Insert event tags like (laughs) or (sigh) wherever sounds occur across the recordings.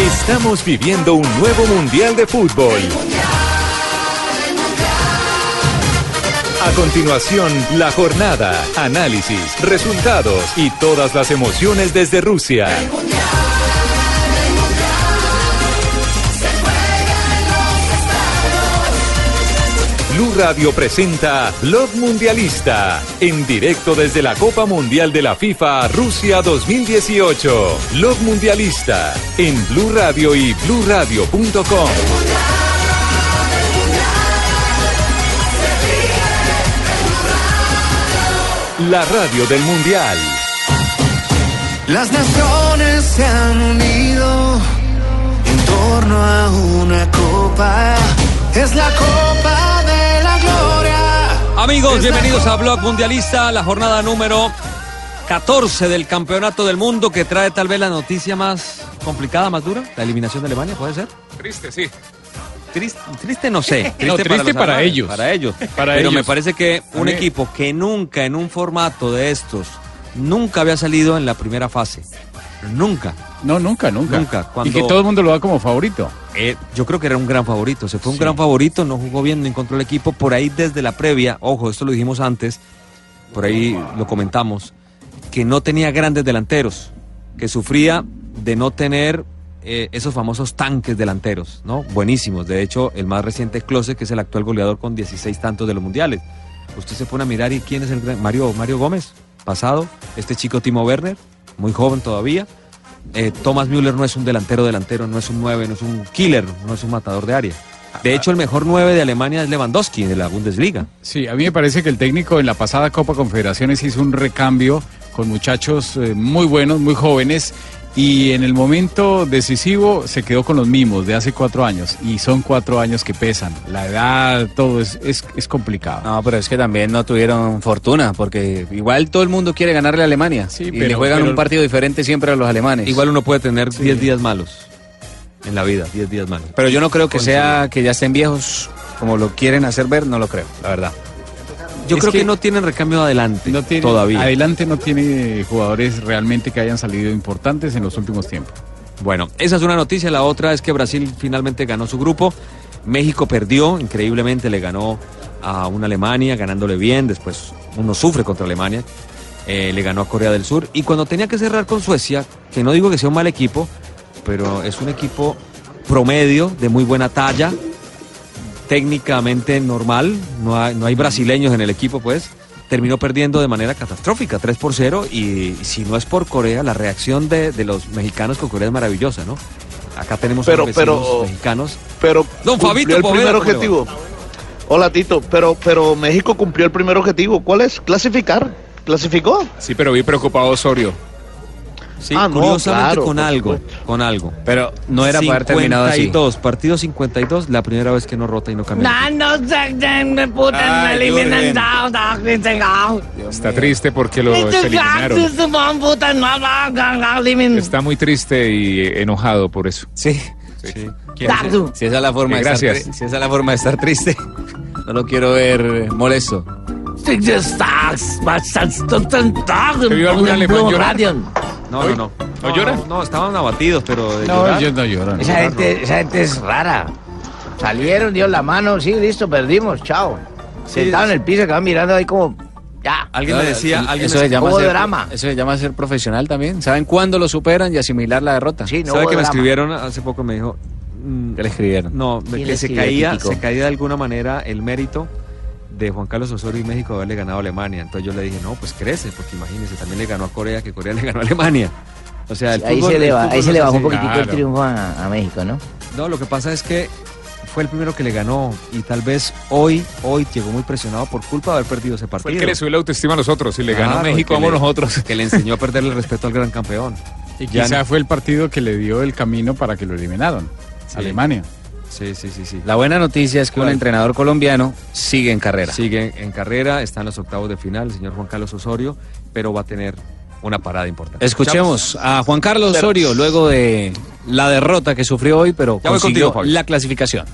Estamos viviendo un nuevo Mundial de Fútbol. A continuación, la jornada, análisis, resultados y todas las emociones desde Rusia. Blue Radio presenta Blog Mundialista, en directo desde la Copa Mundial de la FIFA Rusia 2018. Blog Mundialista, en Blue Radio y BlueRadio.com. La radio del Mundial. Las naciones se han unido en torno a una copa. Es la copa. Amigos, bienvenidos a Blog Mundialista, la jornada número 14 del Campeonato del Mundo que trae tal vez la noticia más complicada, más dura, la eliminación de Alemania, ¿puede ser? Triste, sí. Triste, triste no sé. No, triste para ellos. Para ellos. (laughs) Para Pero me ellos. parece que un equipo que nunca en un formato de estos, nunca había salido en la primera fase. Nunca. No, nunca, nunca. Nunca. Cuando- Y que todo el mundo lo da como favorito. Eh, yo creo que era un gran favorito. Se fue un Sí. gran favorito, no jugó bien, no encontró el equipo. Por ahí desde la previa, ojo, esto lo dijimos antes, por ahí lo comentamos, que no tenía grandes delanteros, que sufría de no tener eh, esos famosos tanques delanteros, ¿no? Buenísimos. De hecho, el más reciente es Klose, que es el actual goleador con 16 tantos de los mundiales. Usted se pone a mirar y quién es el Mario, Mario Gómez, pasado, este chico Timo Werner, muy joven todavía. Eh, Thomas Müller no es un delantero delantero, no es un 9, no es un killer, no es un matador de área. De hecho, el mejor 9 de Alemania es Lewandowski, de la Bundesliga. Sí, a mí me parece que el técnico en la pasada Copa Confederaciones hizo un recambio con muchachos eh, muy buenos, muy jóvenes. Y en el momento decisivo se quedó con los mismos de hace cuatro años. Y son cuatro años que pesan. La edad, todo es, es, es complicado. No, pero es que también no tuvieron fortuna, porque igual todo el mundo quiere ganarle a Alemania. Sí, y pero- le juegan pero- un partido diferente siempre a los alemanes. Igual uno puede tener 10 días malos en la vida, 10 días malos. Pero yo no creo que Con sea que ya estén viejos como lo quieren hacer ver, no lo creo, la verdad. Yo Es creo que, que no tienen recambio adelante No tiene, todavía. Adelante no tiene jugadores realmente que hayan salido importantes en los últimos tiempos. Bueno, esa es una noticia. La otra es que Brasil finalmente ganó su grupo. México perdió, increíblemente le ganó a una Alemania, ganándole bien. Después uno sufre contra Alemania. Eh, le ganó a Corea del Sur. Y cuando tenía que cerrar con Suecia, que no digo que sea un mal equipo, pero es un equipo promedio, de muy buena talla, técnicamente normal. No hay, no hay brasileños en el equipo, pues. Terminó perdiendo de manera catastrófica, 3 por 0. Y si no es por Corea, la reacción de, de los mexicanos con Corea es maravillosa, ¿no? Acá tenemos Pero- unos pero- mexicanos. pero Don Fabito el primer objetivo. Hola Tito, pero pero México cumplió el primer objetivo. ¿Cuál es? Clasificar. ¿Clasificó? Sí, pero vi preocupado Osorio. Sí, Ah, no, curiosamente claro, con algo, supuesto. con algo. Pero no era para haber terminado así. 52, partido 52, la primera vez que no rota y no cambia. Jürgen. Está triste porque lo eliminaron. Está muy triste y enojado por eso. Sí. Sí. Si esa es la forma de estar gracias. tri- si esa es la forma de estar triste, no lo quiero ver molesto. ¿Te vio algún alemán llorar? No, no, no. ¿No lloran? No, estaban abatidos, pero de No, llorar- ellos no lloran. Esa gente, esa gente es rara. Salieron, dio la mano, sí, listo, perdimos, chao. Sentados en el piso, quedaban mirando ahí como, ya. Alguien me decía, alguien eso me se llama hubo ser, drama. Eso se llama ser profesional también. ¿Saben cuándo lo superan y asimilar la derrota? Sí, no ¿Sabe hubo que me drama. escribieron hace poco? Me dijo. mm, ¿Qué le escribieron? No, de ¿Quién que le se escribió, caía, se caía de alguna manera el mérito de Juan Carlos Osorio y México haberle ganado a Alemania. Entonces yo le dije, no, pues crece, porque imagínese, también le ganó a Corea, que Corea le (laughs) ganó a Alemania. O sea, el ahí fútbol- se le, el va- fútbol ahí se le bajó un así. poquitico el triunfo a, a México, ¿no? No, lo que pasa es que fue el primero que le ganó y tal vez hoy, hoy llegó muy presionado por culpa de haber perdido ese partido. Fue el que le subió la autoestima a los otros. Si le ganó Claro, México, que vamos nosotros. Que le enseñó a (laughs) perderle el respeto al gran campeón. Y Ya quizá no- fue el partido que le dio el camino para que lo eliminaron. Alemania. Sí, sí, sí, sí. La buena noticia es que un entrenador colombiano sigue en carrera. Sigue en carrera, está en los octavos de final, el señor Juan Carlos Osorio, pero va a tener una parada importante. Escuchemos a Juan Carlos Osorio luego de la derrota que sufrió hoy, pero consiguió contigo, la clasificación.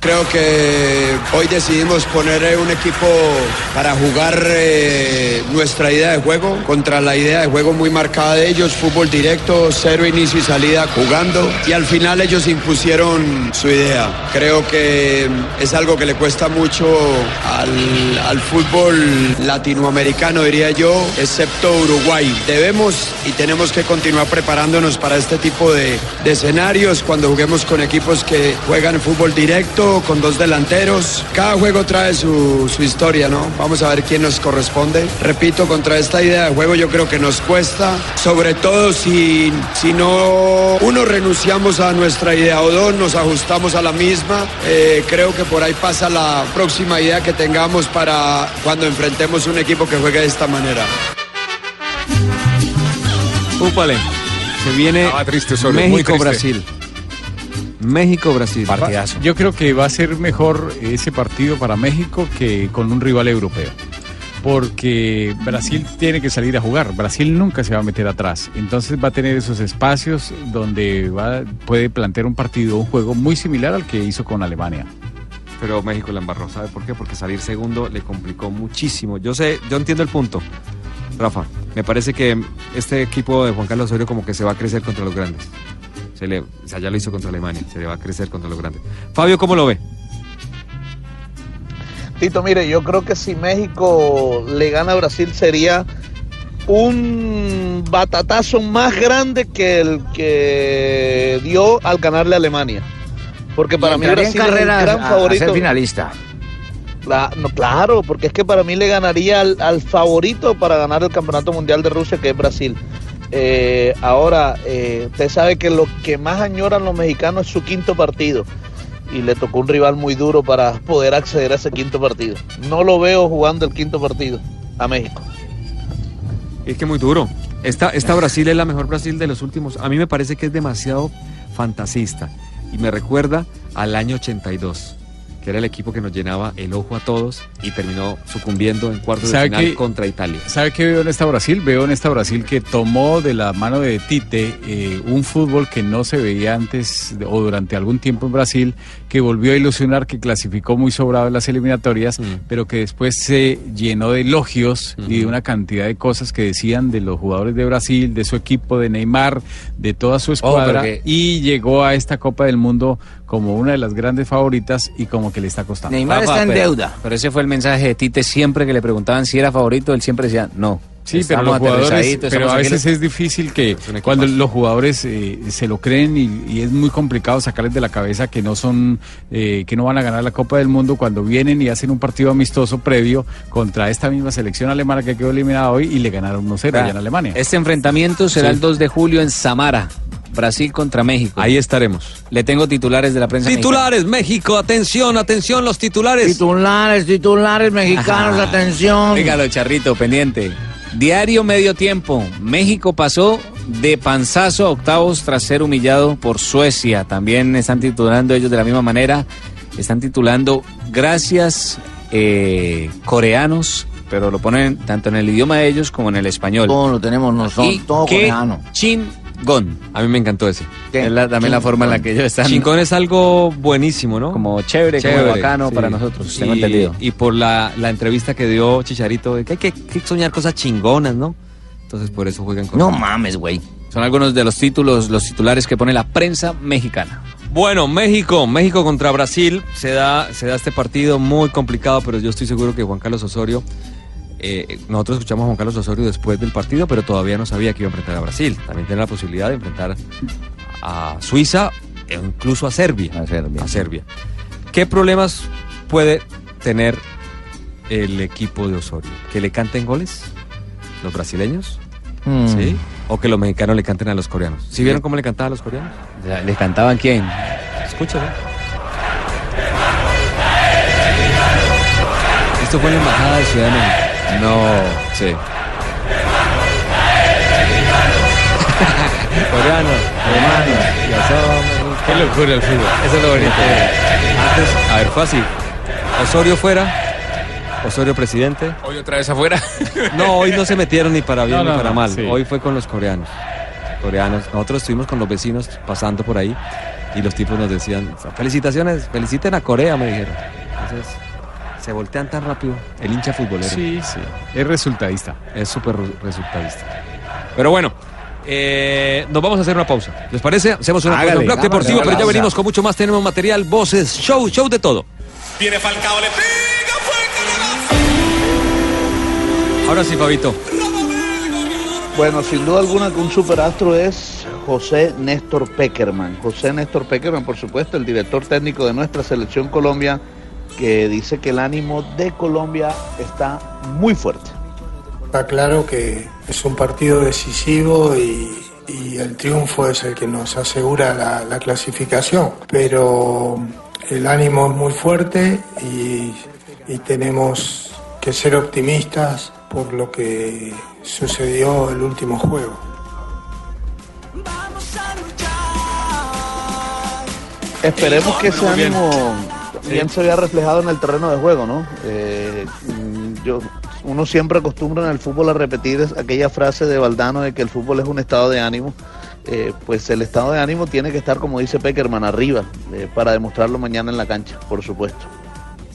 Creo que hoy decidimos poner un equipo para jugar eh, nuestra idea de juego contra la idea de juego muy marcada de ellos, fútbol directo, cero inicio y salida jugando y al final ellos impusieron su idea. Creo que es algo que le cuesta mucho al, fútbol latinoamericano, diría yo, excepto Uruguay. Debemos y tenemos que continuar preparándonos para este tipo de escenarios cuando juguemos con equipos que juegan fútbol directo, con dos delanteros. Cada juego trae su, su historia, ¿no? Vamos a ver quién nos corresponde. Repito, contra esta idea de juego yo creo que nos cuesta, sobre todo si, si no uno renunciamos a nuestra idea o dos nos ajustamos a la misma. Eh, creo que por ahí pasa la próxima idea que tengamos para cuando enfrentemos un equipo que juegue de esta manera. Úpale. Se viene México-Brasil. México-Brasil. Partidazo. Yo creo que va a ser mejor ese partido para México que con un rival europeo. Porque Brasil tiene que salir a jugar. Brasil nunca se va a meter atrás. Entonces va a tener esos espacios donde va, puede plantear un partido, un juego muy similar al que hizo con Alemania. Pero México la embarró, ¿sabe por qué? Porque salir segundo le complicó muchísimo. Yo sé, yo entiendo el punto. Rafa, me parece que este equipo de Juan Carlos Osorio como que se va a crecer contra los grandes. Se le, o sea, ya lo hizo contra Alemania, se le va a crecer contra los grandes. Fabio, ¿cómo lo ve? Tito, mire, yo creo que si México le gana a Brasil sería un batatazo más grande que el que dio al ganarle a Alemania. Porque para mí Brasil es el carrera gran a- a favorito. ser finalista. No, claro, porque es que para mí le ganaría al, al favorito para ganar el Campeonato Mundial de Rusia, que es Brasil. Eh, ahora, eh, usted sabe que lo que más añoran los mexicanos es su quinto partido. Y le tocó un rival muy duro para poder acceder a ese quinto partido. No lo veo jugando el quinto partido a México. Es que muy duro. Esta, esta Brasil es la mejor Brasil de los últimos. A mí me parece que es demasiado fantasista. Y me recuerda al año 82, que era el equipo que nos llenaba el ojo a todos y terminó sucumbiendo en cuartos de ¿Sabe final contra Italia. ¿Sabe qué veo en esta Brasil? Veo en esta Brasil que tomó de la mano de Tite eh, un fútbol que no se veía antes o durante algún tiempo en Brasil, que volvió a ilusionar, que clasificó muy sobrado en las eliminatorias, Mm. pero que después se llenó de elogios y de una cantidad de cosas que decían de los jugadores de Brasil, de su equipo, de Neymar, de toda su escuadra, porque- y llegó a esta Copa del Mundo como una de las grandes favoritas y como que le está costando. Neymar está en pero- deuda. Pero ese fue el mensaje de Tite siempre que le preguntaban si era favorito, él siempre decía no. Sí, pero los jugadores, pero a veces es difícil que cuando los jugadores eh, se lo creen y, y es muy complicado sacarles de la cabeza que no son, eh, que no van a ganar la Copa del Mundo cuando vienen y hacen un partido amistoso previo contra esta misma selección alemana que quedó eliminada hoy y le ganaron 1-0 allá en Alemania. Este enfrentamiento será Sí. el 2 de julio en Samara, Brasil contra México. Ahí estaremos. Le tengo titulares de la prensa. Titulares, México, atención, atención, los titulares. Titulares, titulares mexicanos, Ajá. atención. Dígalo, Charrito, pendiente. Diario Medio Tiempo. México pasó de panzazo a octavos tras ser humillado por Suecia. También están titulando ellos de la misma manera. Están titulando Gracias eh, coreanos, pero lo ponen tanto en el idioma de ellos como en el español. Todo lo tenemos nosotros, todo coreano. Chingón. A mí me encantó ese. Es la- también la forma en la que ellos están Chingón es algo buenísimo, ¿no? como chévere, como bacano sí. para nosotros, tengo y, entendido. Y por la, la entrevista que dio Chicharito, de que hay que, que soñar cosas chingonas, ¿no? Entonces por eso juegan con... No mames, güey. Son algunos de los títulos, los titulares que pone la prensa mexicana. Bueno, México, México contra Brasil, se da, se da este partido muy complicado, pero yo estoy seguro que Juan Carlos Osorio, eh, nosotros escuchamos a Juan Carlos Osorio después del partido, pero todavía no sabía que iba a enfrentar a Brasil. También tiene la posibilidad de enfrentar a Suiza e incluso a Serbia. A Serbia. A Serbia. ¿Qué problemas puede tener el equipo de Osorio? ¿Que le canten goles? ¿Los brasileños? Mm. ¿Sí? ¿O que los mexicanos le canten a los coreanos? ¿Sí vieron cómo le cantaban a los coreanos? ¿Les cantaban quién? Escúchalo. Esto fue en la embajada de Ciudad de México. No. Sí. (laughs) Coreanos, alemanes, ya somos. Qué locura el fútbol. Eso es lo bonito. Antes, a ver, fácil. Osorio fuera. Osorio presidente. Hoy otra vez afuera. (laughs) No, hoy no se metieron ni para bien No, ni para no, mal. sí. Hoy fue con los coreanos. Coreanos. Nosotros estuvimos con los vecinos pasando por ahí y los tipos nos decían, felicitaciones, feliciten a Corea, me dijeron. Entonces, se voltean tan rápido. El hincha futbolero. Sí, sí. Es resultadista. Es súper resultadista. Pero bueno, eh, nos vamos a hacer una pausa. ¿Les parece? Hacemos una Hágale, pausa, un blog deportivo, pero ya venimos con mucho más. Tenemos material, voces, show, show de todo. Viene Falcao, le pega Ahora sí, Fabito. Bueno, sin duda alguna que un superastro es José Néstor Peckerman. José Néstor Peckerman, por supuesto, el director técnico de nuestra selección Colombia, que dice que el ánimo de Colombia está muy fuerte. Está claro que es un partido decisivo y, y el triunfo es el que nos asegura la, la clasificación, pero el ánimo es muy fuerte y, y tenemos que ser optimistas por lo que sucedió el último juego. Esperemos que ese Muy bien. se vea reflejado en el terreno de juego, ¿no? Eh, mm, yo, uno siempre acostumbra en el fútbol a repetir es- aquella frase de Valdano de que el fútbol es un estado de ánimo. Eh, pues el estado de ánimo tiene que estar, como dice Peckerman, arriba, eh, para demostrarlo mañana en la cancha, por supuesto.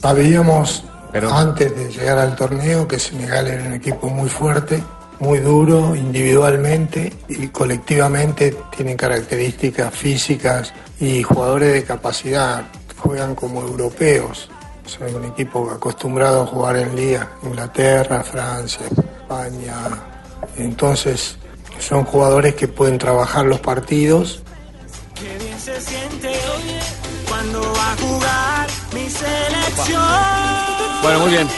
Sabíamos antes de llegar al torneo que Senegal era un equipo muy fuerte, muy duro individualmente y colectivamente tienen características físicas y jugadores de capacidad, juegan como europeos. Son un equipo acostumbrado a jugar en liga, Inglaterra, Francia, España. Entonces son jugadores que pueden trabajar los partidos Qué bien se siente oye, cuando va a jugar mi selección. Bueno, muy bien.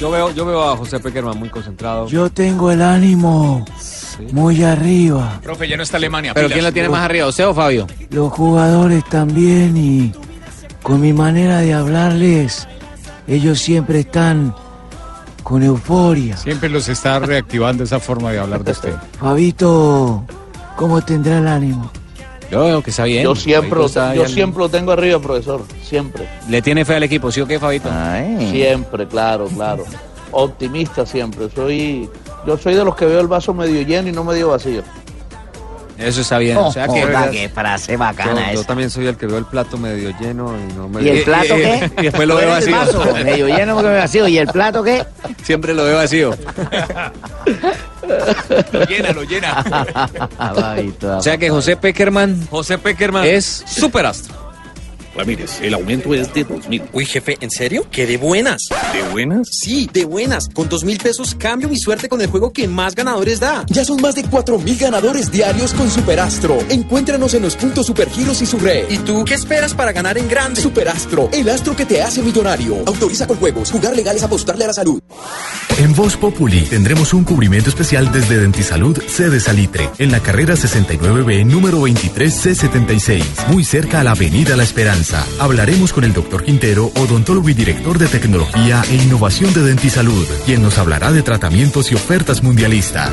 Yo veo, yo veo a José Peckerman muy concentrado. Yo tengo el ánimo muy arriba. Profe, ya no está Alemania. ¿Pero pilas. quién lo tiene más arriba, usted o Fabio? Los jugadores también y con mi manera de hablarles, ellos siempre están con euforia. Siempre los está reactivando esa forma de hablar de usted. (laughs) Fabito, ¿cómo tendrá el ánimo? Yo veo que está bien. Yo siempre, Fabito lo, está yo ahí al- siempre lo tengo arriba, profesor, siempre. ¿Le tiene fe al equipo, sí o qué, Fabito? Siempre, claro, claro. Optimista siempre. Soy, yo soy de los que veo el vaso medio lleno y no medio vacío. Eso está bien. o sea que... Joda, qué frase yo, yo también soy el que veo el plato medio lleno y no me ¿Y el (laughs) plato qué? (laughs) y después lo veo vacío. medio lleno porque vacío. ¿Y el plato qué? (laughs) Siempre lo veo vacío. lo llena, lo llena. O sea que José Peckerman José Peckerman es superastro. Ramírez, el aumento es de dos mil. Uy, jefe, ¿en serio? ¿Qué de buenas? ¿De buenas? Sí, de buenas. Con dos mil pesos cambio mi suerte con el juego que más ganadores da. Ya son más de 4.000 ganadores diarios con Superastro. Encuéntranos en los puntos Supergiros y su red. ¿Y tú qué esperas para ganar en grande? Superastro, el astro que te hace millonario. Autoriza con juegos. Jugar legal es apostarle a la salud. En Voz Populi tendremos un cubrimiento especial desde Dentisalud sede Salitre, en la carrera 69B número 23C76, muy cerca a la Avenida La Esperanza. Hablaremos con el doctor Quintero, odontólogo y director de tecnología e innovación de Dentisalud, quien nos hablará de tratamientos y ofertas mundialistas.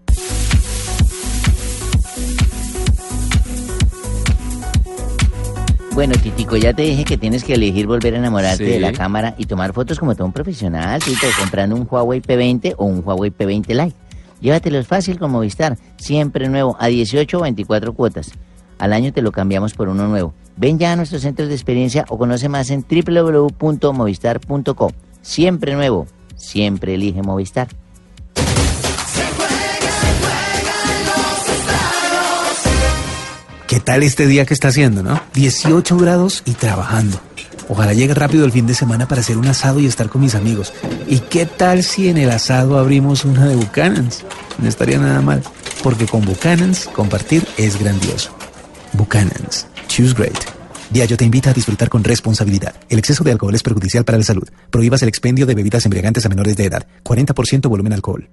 Bueno, Titico, ya te dije que tienes que elegir volver a enamorarte Sí. de la cámara y tomar fotos como todo un profesional, Tito, comprando un Huawei P20 o un Huawei P20 Lite. Llévatelos fácil con Movistar, siempre nuevo, a 18 o 24 cuotas. Al año te lo cambiamos por uno nuevo. Ven ya a nuestros centros de experiencia o conoce más en www.movistar.com. Siempre nuevo, siempre elige Movistar. Tal este día que está haciendo, no? 18 grados y trabajando. Ojalá llegue rápido el fin de semana para hacer un asado y estar con mis amigos. ¿Y qué tal si en el asado abrimos una de Buchanan's? No estaría nada mal, porque con Buchanan's compartir es grandioso. Buchanan's. Choose great. Diallo te invita a disfrutar con responsabilidad. El exceso de alcohol es perjudicial para la salud. Prohíbas el expendio de bebidas embriagantes a menores de edad. 40% volumen alcohol.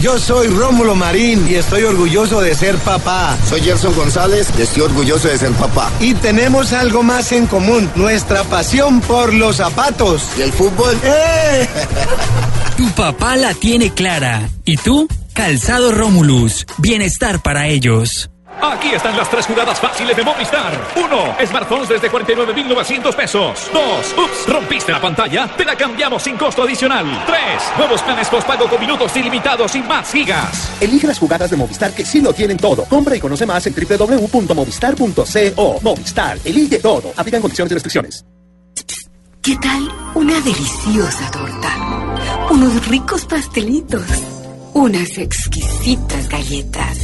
Yo soy Rómulo Marín y estoy orgulloso de ser papá. Soy Gerson González y estoy orgulloso de ser papá. Y tenemos algo más en común, nuestra pasión por los zapatos. ¿Y el fútbol? ¡Eh! (laughs) Tu papá la tiene clara. ¿Y tú? Calzado Romulus. Bienestar para ellos. Aquí están las tres jugadas fáciles de Movistar. Uno, Smartphones desde 49,900 pesos. Dos, ups, rompiste la pantalla, te la cambiamos sin costo adicional. Tres, nuevos planes postpago con minutos ilimitados y más gigas. Elige las jugadas de Movistar que sí lo tienen todo. Compra y conoce más en www.movistar.co. Movistar, elige todo. Aplican condiciones y restricciones. ¿Qué tal una deliciosa torta? Unos ricos pastelitos. Unas exquisitas galletas.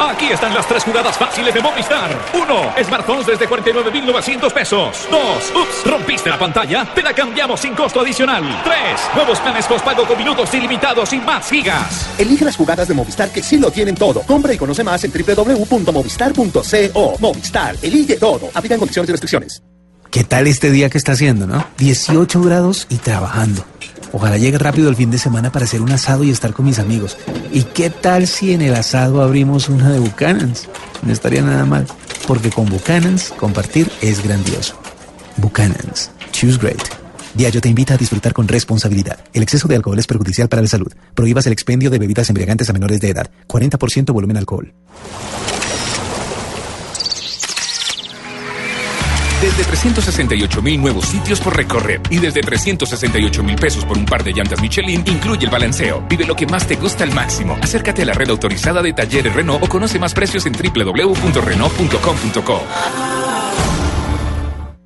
Aquí están las tres jugadas fáciles de Movistar. Uno, Smartphones desde 49,900 pesos. Dos, ups, rompiste la pantalla, te la cambiamos sin costo adicional. Tres, nuevos planes postpago con minutos ilimitados y más gigas. Elige las jugadas de Movistar que sí lo tienen todo. Compra y conoce más en www.movistar.co. Movistar, elige todo. Aplican condiciones y restricciones. ¿Qué tal este día que está haciendo, no? 18 grados y trabajando. Ojalá llegue rápido el fin de semana para hacer un asado y estar con mis amigos. ¿Y qué tal si en el asado abrimos una de Buchanan's? No estaría nada mal, porque con Buchanan's compartir es grandioso. Buchanan's. Choose great. Diallo te invita a disfrutar con responsabilidad. El exceso de alcohol es perjudicial para la salud. Prohíbas el expendio de bebidas embriagantes a menores de edad. 40% volumen alcohol. Desde 368 mil nuevos sitios por recorrer y desde 368 mil pesos por un par de llantas Michelin incluye el balanceo. Vive lo que más te gusta al máximo. Acércate a la red autorizada de talleres Renault o conoce más precios en www.renault.com.co.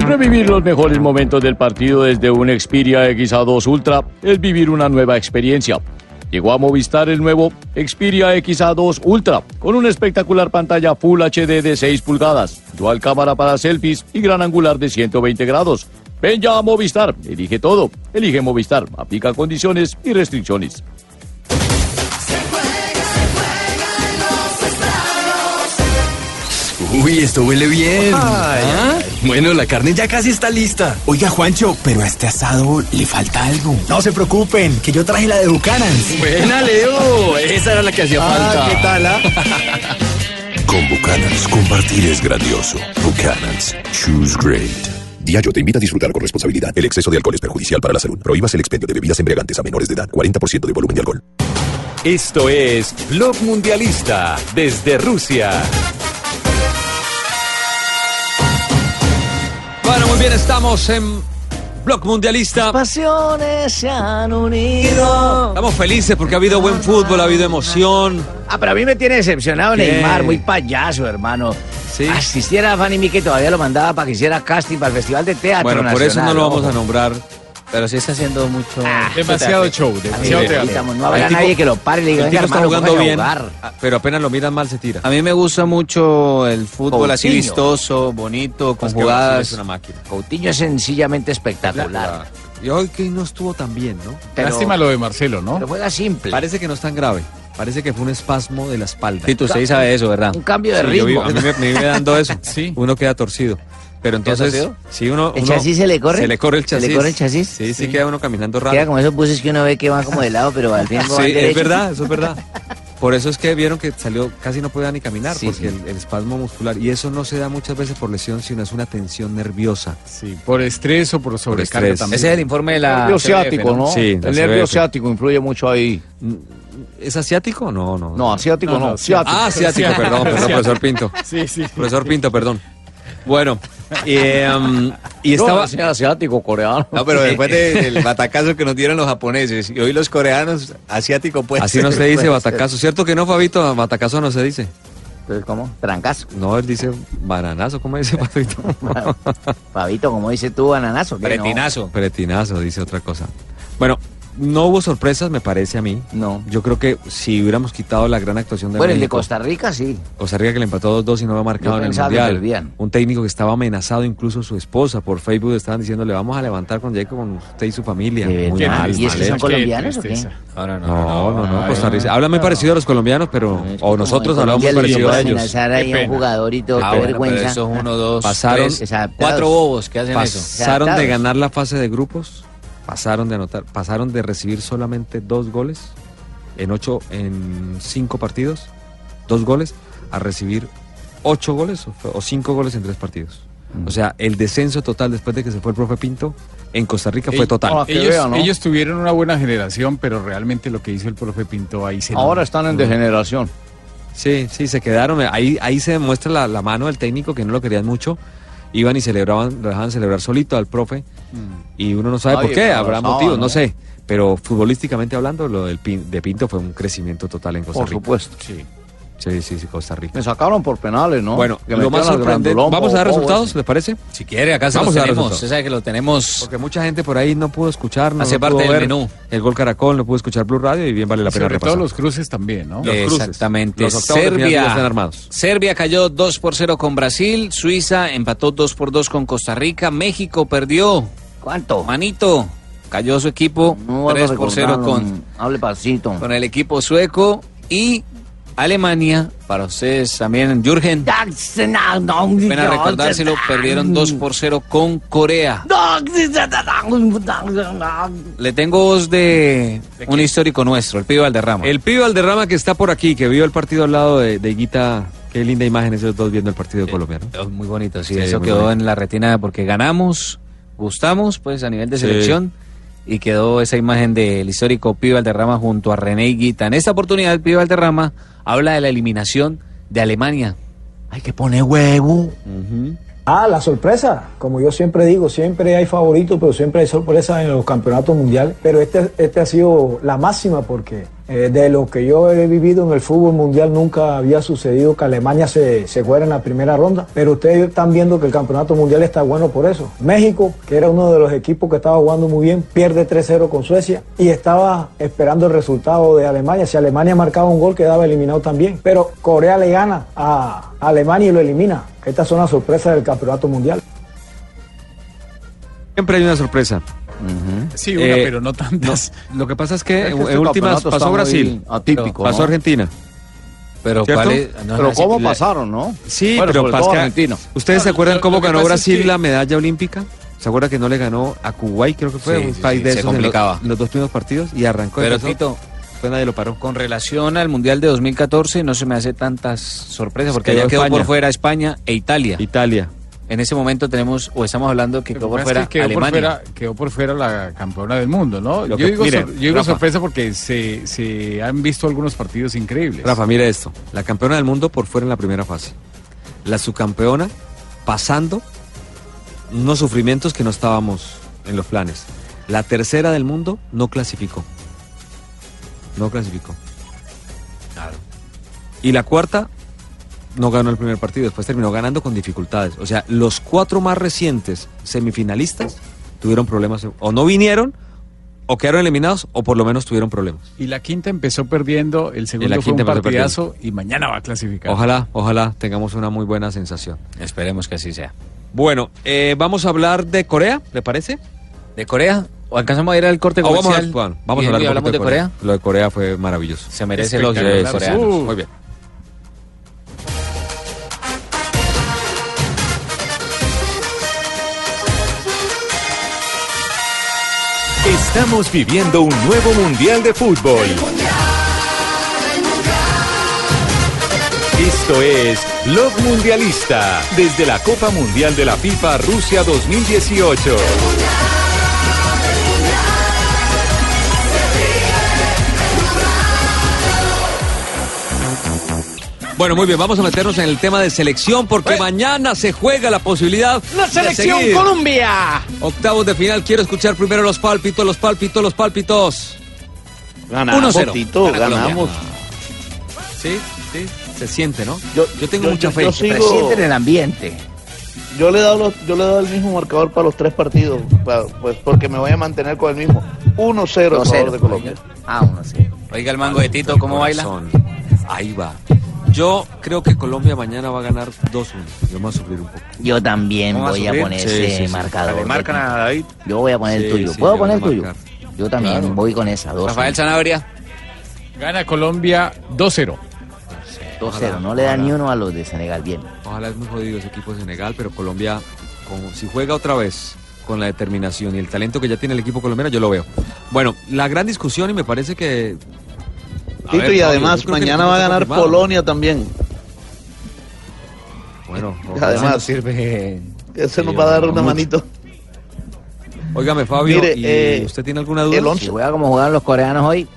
Revivir los mejores momentos del partido desde un Xperia XA2 Ultra es vivir una nueva experiencia. Llegó a Movistar el nuevo Xperia XA2 Ultra con una espectacular pantalla Full HD de 6 pulgadas, dual cámara para selfies y gran angular de 120 grados. Ven ya a Movistar, elige todo, elige Movistar, aplica condiciones y restricciones. Uy, esto huele bien. Ay, ¿Ah? Bueno, la carne ya casi está lista. Oiga, Juancho, pero a este asado le falta algo. No se preocupen, que yo traje la de Bucanans. Buena, Leo. Esa era la que hacía Ah, falta. ¿qué tal, ah? (laughs) Con Buchanan's, compartir es grandioso. Buchanan's, choose great. Diallo te invita a disfrutar con responsabilidad. El exceso de alcohol es perjudicial para la salud. Prohíbas el expendio de bebidas embriagantes a menores de edad. 40% de volumen de alcohol. Esto es Blog Mundialista desde Rusia. Muy bien, estamos en Blog Mundialista. Pasiones se han unido. Estamos felices porque ha habido buen fútbol, ha habido emoción. Ah, pero a mí me tiene decepcionado ¿Qué? Neymar, muy payaso, hermano. Sí. Asistiera a Fanny Mickey, todavía lo mandaba para que hiciera casting para el Festival de Teatro Bueno, por eso no lo vamos ojo. a nombrar. Pero sí está haciendo mucho. Demasiado show, A demasiado me teatro. quitamos, No habrá El tipo- nadie que lo pare y le diga, venga, tipo está hermano, jugando a bien, jugar". ah, pero apenas lo miran mal se tira. A mí me gusta mucho el fútbol así Coutinho. vistoso, bonito, con Es que jugadas. es una máquina. Coutinho es sencillamente espectacular. Y hoy que no estuvo tan bien, ¿no? Pero- Lástima lo de Marcelo, ¿no? Pero juega simple. Parece que no es tan grave. Parece que fue un espasmo de la espalda. Tito, usted sí sabe eso, ¿verdad? Un cambio de Sí, yo ritmo. a mí me, me vive dando eso. (laughs) Sí. Uno queda torcido. Pero ¿Queda entonces, si uno, ¿El uno- chasis se le corre? Se le corre el ¿Se le chasis. corre el chasis? Sí, sí, queda uno caminando raro. Queda como esos buses que uno ve que van como de lado, pero al fin (laughs) van Sí, es verdad, eso es verdad. Por eso es que vieron que salió, casi no podía ni caminar, Sí, porque sí. El, el espasmo muscular. Y eso no se da muchas veces por lesión, sino es una tensión nerviosa. Sí, por estrés o por sobrecarga también. Ese es el informe de la nervio CBF, ciático, ¿no? Sí, el nervio CBF. ciático influye mucho ahí. ¿Es asiático? No, no. No, asiático No, no, no, ciático. Ah, asiático, perdón, perdón, (laughs) profesor Pinto. Sí, sí. Profesor Pinto, perdón. Bueno, eh, um, y estaba... No, asiático, coreano. No, pero después de- (laughs) del batacazo que nos dieron los japoneses y hoy los coreanos, asiático pues. Así no se dice batacazo. ¿Cierto que no, Fabito? Batacazo no se dice. Entonces, ¿cómo? Trancazo. No, él dice bananazo. ¿Cómo dice (laughs) Fabito? Fabito, como dices tú, bananazo. ¿qué no? Pretinazo. Pretinazo, dice otra cosa. Bueno, no hubo sorpresas, me parece a mí. No. Yo creo que si hubiéramos quitado la gran actuación de Bueno, el de Costa Rica sí. Costa Rica que le empató 2-2 y no lo ha marcado Yo en el Mundial. Un técnico que estaba amenazado, incluso su esposa, por Facebook estaban diciendo, le vamos a levantar con Jacob con usted y su familia. Muy mal, ¿Y es que mal son colombianos o qué? Ahora no, No, no, no, Ay, Costa Rica. no. Habla muy parecido a los colombianos, pero... O nosotros hablamos parecido a ellos. amenazar ahí a un jugador y todo, Ah, qué vergüenza. eso es uno, dos, Pasaron- cuatro bobos que hacen eso. Pasaron de ganar la fase de grupos, pasaron de anotar, pasaron de recibir solamente dos goles en ocho, en cinco partidos, dos goles, a recibir ocho goles o, cinco goles en tres partidos. O sea, el descenso total después de que se fue el profe Pinto en Costa Rica fue total. Ahora que Ellos, vea, ¿no? ellos tuvieron una buena generación, pero realmente lo que hizo el profe Pinto ahí se Ahora están en degeneración. Sí, sí, se quedaron. Ahí, ahí se demuestra la, la mano del técnico que no lo querían mucho. Iban y celebraban, lo dejaban celebrar solito al profe. Y uno no sabe Ay, por qué, habrá motivos, no ¿no? sé. Pero futbolísticamente hablando, lo del Pin- de Pinto fue un crecimiento total en Costa Por Rica. supuesto. Sí. Sí, sí, sí, Costa Rica. Me sacaron por penales, ¿no? Bueno, Que lo más sorprendente. Vamos a dar resultados, ese. ¿les parece? Si quiere, acá Vamos los a tenemos. Usted sabe que lo tenemos. Porque mucha gente por ahí no pudo escuchar, no Hace no parte del menú. el gol Caracol, no pudo escuchar Blue Radio y bien vale la pena sobre repasar. todo los cruces también, ¿no? Los cruces. Exactamente. Los Serbia, están armados. Serbia cayó 2 por 0 con Brasil. Suiza empató 2 por 2 con Costa Rica. México perdió. ¿Cuánto? Manito. Cayó su equipo No vuelvo a 3 por 0 recordarlo. con, Hable pasito. con el equipo sueco. Y Alemania, para ustedes también, Jürgen. Pena recordárselo, perdieron 2 por 0 con Corea. Le tengo voz de un histórico nuestro, el pibe Valderrama. El pibe Valderrama que está por aquí, que vio el partido al lado de, de Higuita. Qué linda imagen esos dos viendo el partido de Colombia, ¿no? Oh, Muy bonito, sí, Sí, eso quedó bonito. en la retina porque ganamos, gustamos, pues a nivel de Sí. selección y quedó esa imagen del histórico Pibe Valderrama junto a René Higuita. En esta oportunidad, el Pibe Valderrama habla de la eliminación de Alemania. Hay que poner huevo. Ah, la sorpresa. Como yo siempre digo, siempre hay favoritos, pero siempre hay sorpresas en los campeonatos mundiales. Pero este, este ha sido la máxima porque eh, de lo que yo he vivido en el fútbol mundial nunca había sucedido que Alemania se, se fuera en la primera ronda. Pero ustedes están viendo que el campeonato mundial está bueno por eso. México, que era uno de los equipos que estaba jugando muy bien, pierde 3-0 con Suecia y estaba esperando el resultado de Alemania. Si Alemania marcaba un gol, quedaba eliminado también. Pero Corea le gana a Alemania y lo elimina. Estas son las sorpresas del campeonato mundial. Siempre hay una sorpresa. Sí, una, Eh, pero no tantas. Lo que pasa es que, Es que en este últimas pasó Brasil, atípico, pasó ¿no? Argentina. Pero ¿Cierto? ¿cuál es? No, Pero no, cómo pasaron, ¿no? Sí, Bueno, pero Argentina. ¿Ustedes se acuerdan cómo ganó Brasil que- la medalla olímpica? ¿Se acuerdan que no le ganó a Kuwait, creo que fue? Sí, un sí, país sí, de esos en los- complicaba. en los dos primeros partidos y arrancó. Pero Tito, Pues nadie lo paró. con relación al Mundial de 2014 no se me hace tantas sorpresas porque Quedó ya quedó España. por fuera España e Italia. Italia. En ese momento tenemos, o estamos hablando que quedó que por fuera es que quedó por Alemania. fuera, quedó por fuera la campeona del mundo, ¿no? Lo Yo que- digo, mire, sor- yo digo Rafa. sorpresa porque se, se han visto algunos partidos increíbles. Rafa, mire esto. La campeona del mundo por fuera en la primera fase. La subcampeona pasando unos sufrimientos que no estábamos en los planes. La tercera del mundo no clasificó. No clasificó. Y la cuarta no ganó el primer partido, después terminó ganando con dificultades. O sea, los cuatro más recientes semifinalistas tuvieron problemas. O no vinieron, o quedaron eliminados, o por lo menos tuvieron problemas. Y la quinta empezó perdiendo, el segundo la fue un quinta empezó partidazo y mañana va a clasificar. Ojalá, ojalá tengamos una muy buena sensación. Esperemos que así sea. Bueno, eh, vamos a hablar de Corea, ¿le parece? ¿De Corea? ¿O alcanzamos a ir al corte O vamos a, comercial? bueno, vamos y- a hablar y hablamos de Corea. Lo de Corea fue maravilloso. Se merece de los coreanos. Uh, Muy bien. Estamos viviendo un nuevo Mundial de Fútbol. Esto es Blog Mundialista, desde la Copa Mundial de la FIFA Rusia 2018. Bueno, muy bien, vamos a meternos en el tema de selección porque mañana se juega la posibilidad. ¡La selección. Colombia! Octavos de final, quiero escuchar primero los pálpitos, los pálpitos, los pálpitos. Ganamos, 1-0. Tito, Gana ganamos. Sí, sí, se siente, ¿no? Yo, Yo tengo yo- mucha fe. yo sigo- Siente en el ambiente. Yo le he dado los- yo le he dado el mismo marcador para los tres partidos, pa- pues porque me voy a mantener con el mismo 1-0 a favor de Colombia. Ah, uno sí. Oiga el mango de Tito, ¿cómo baila? Ahí va. Yo creo que Colombia mañana va a ganar 2-1. Yo me voy a sufrir un poco. Yo también ¿Vamos a voy a sufrir? poner Sí, ese sí, sí. marcador. ¿Le marcan a David? Yo voy a poner el Sí, tuyo. sí, ¿Puedo poner el a tuyo? Yo también Claro. voy con esa. 2 Rafael Sanabria. Gana Colombia 2-0. 2-0. No le dan ni uno a los de Senegal. Bien. Ojalá es muy jodido ese equipo de Senegal, pero Colombia, como si juega otra vez con la determinación y el talento que ya tiene el equipo colombiano, yo lo veo. Bueno, la gran discusión y me parece que... Tito, ver, y además mañana va a ganar confirmado. Polonia también. Bueno, Además, sirve. ese nos va a dar una mucho. manito. Óigame, Fabio, Mire, ¿y eh, ¿usted tiene alguna duda? el once- Si juega como jugaron los coreanos hoy,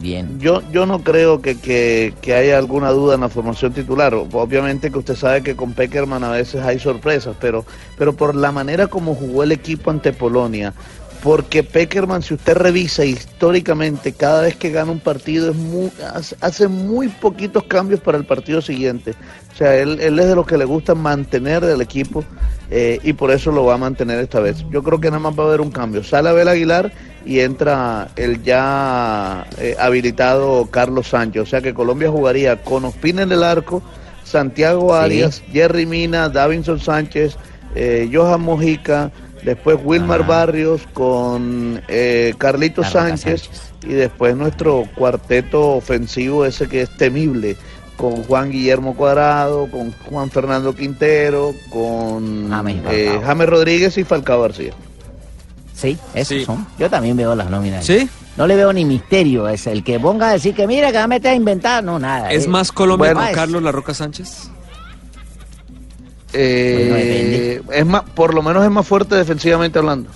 bien. Yo, yo no creo que, que, que haya alguna duda en la formación titular. Obviamente que usted sabe que con Peckerman a veces hay sorpresas, pero, pero por la manera como jugó el equipo ante Polonia, porque Peckerman, si usted revisa históricamente, cada vez que gana un partido es muy, hace- muy poquitos cambios para el partido siguiente. O sea, él, él es de los que le gusta mantener el equipo eh, y por eso lo va a mantener esta vez. Yo creo que nada más va a haber un cambio. Sale Abel Aguilar y entra el ya eh, habilitado Carlos Sánchez. O sea que Colombia jugaría con Ospina en el arco, Santiago Sí. Arias, Jerry Mina, Davinson Sánchez, eh, Johan Mojica, después Wilmar Ah. Barrios con eh, Roca Sánchez, Sánchez. y después nuestro cuarteto ofensivo ese que es temible con Juan Guillermo Cuadrado, con Juan Fernando Quintero, con James eh. James Rodríguez y Falcao García. Sí, esos Sí. son. Yo también veo las nóminas. ¿Sí? No le veo ni misterio. Es el que ponga a decir que mira, que va a meter a inventar. No, nada. ¿Es eh. más Colombia Bueno, Carlos La Roca Sánchez? Eh, Bueno, es más, por lo menos es más fuerte defensivamente hablando.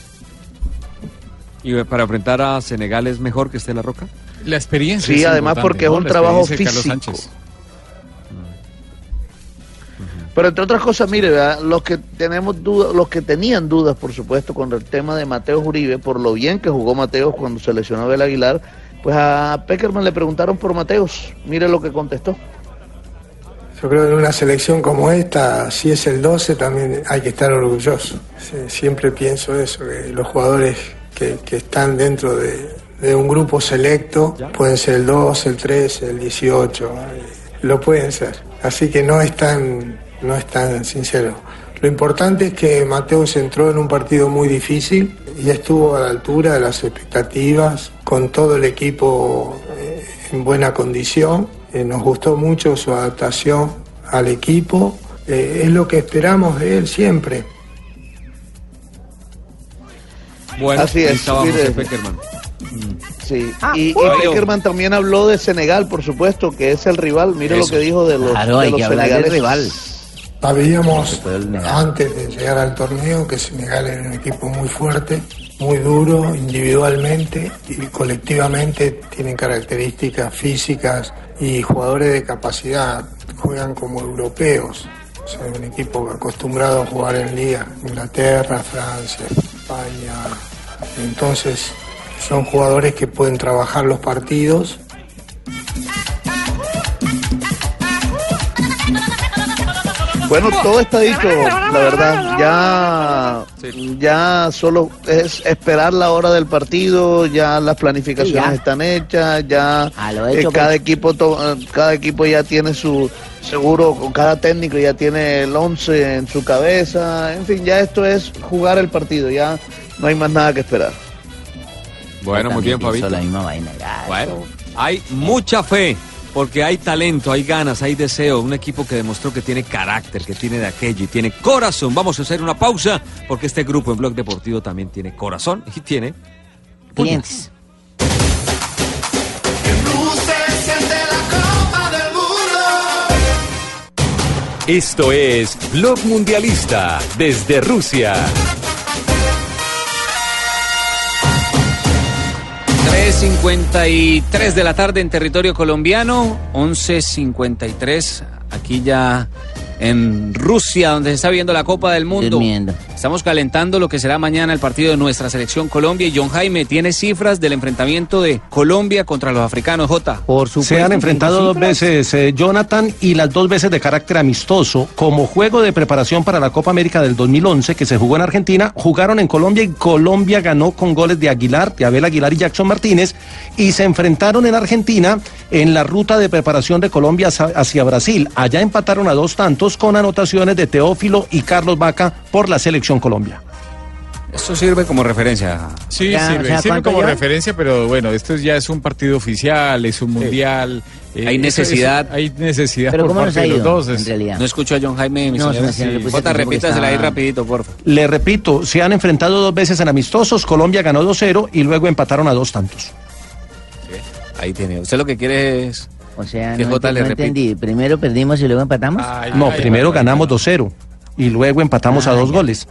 ¿Y para enfrentar a Senegal es mejor que esté La Roca? La experiencia. Sí, es además importante, porque es un La trabajo físico. Sánchez. Pero entre otras cosas, mire, ¿verdad? los que tenemos dudas, los que tenían dudas, por supuesto, con el tema de Mateo Uribe, por lo bien que jugó Mateos cuando se lesionó a Abel Aguilar, pues a Peckerman le preguntaron por Mateos. Mire lo que contestó. Yo creo que en una selección como esta, si es el 12, también hay que estar orgulloso. Siempre pienso eso, que los jugadores que, que están dentro de, de un grupo selecto pueden ser el 12, el 13, el 18, eh, lo pueden ser. Así que no es tan, no es tan sincero. Lo importante es que Mateo se entró en un partido muy difícil y estuvo a la altura de las expectativas, con todo el equipo eh, en buena condición. Eh, nos gustó mucho su adaptación al equipo. Eh, es lo que esperamos de él siempre. Bueno, Así es, estaba mire. José Peckerman. Sí, Ah, y, y. Peckerman también habló de Senegal, por supuesto, que es el rival. Mire Eso. lo que dijo de los, Claro, de los senegaleses. rival. Sabíamos antes de llegar al torneo que Senegal era un equipo muy fuerte, muy duro individualmente y colectivamente tienen características físicas y jugadores de capacidad, juegan como europeos. O un equipo acostumbrado a jugar en liga, Inglaterra, Francia, España. Entonces, son jugadores que pueden trabajar los partidos Bueno, todo está dicho, la verdad. Ya, ya solo es esperar la hora del partido. Ya las planificaciones Sí, ya. están hechas. Ya A lo eh, hecho, cada pues. equipo, to- eh, cada equipo ya tiene su seguro, con cada técnico ya tiene el 11 en su cabeza. En fin, ya esto es jugar el partido. Ya no hay más nada que esperar. Bueno, muy bien, Fabito. la misma vaina. ya, Bueno, hay mucha fe, porque hay talento, hay ganas, hay deseo. Un equipo que demostró que tiene carácter, que tiene de aquello y tiene corazón. Vamos a hacer una pausa, porque este grupo en Blog Deportivo también tiene corazón y tiene Clientes. Esto es Blog Mundialista desde Rusia. 3.53 de la tarde en territorio colombiano, 11.53 aquí ya en Rusia, donde se está viendo la Copa del Mundo. Durmiendo. Estamos calentando lo que será mañana el partido de nuestra selección Colombia y John Jaime tiene cifras del enfrentamiento de Colombia contra los africanos, J. Por Se han enfrentado dos veces eh, Jonathan y las dos veces de carácter amistoso. Como juego de preparación para la Copa América del 2011 que se jugó en Argentina, jugaron en Colombia y Colombia ganó con goles de Aguilar, de Abel Aguilar y Jackson Martínez y se enfrentaron en Argentina en la ruta de preparación de Colombia hacia- Brasil. Allá empataron a dos tantos con anotaciones de Teófilo y Carlos Vaca por la selección Colombia. Esto sirve como referencia. Sí, Ya, sirve, o sea, sirve ¿cuánto como referencia, pero bueno, esto ya es un partido oficial, es un mundial. eh, Hay eso- necesidad. eso- hay necesidad Pero por ¿cómo nos parte ha de los ido, dos. en es- realidad? No escucho a John Jaime, mi No, señora. sí, Jota, repítasela ahí rapidito, porfa. Le repito, se han enfrentado dos veces en amistosos, Colombia ganó 2-0 y luego empataron a dos tantos. Ahí tiene. Usted lo que quiere es... O sea, Que no, Jota ent- le no repita. entendí. Primero perdimos y luego empatamos. no, primero ganamos 2-0 y luego empatamos a dos goles.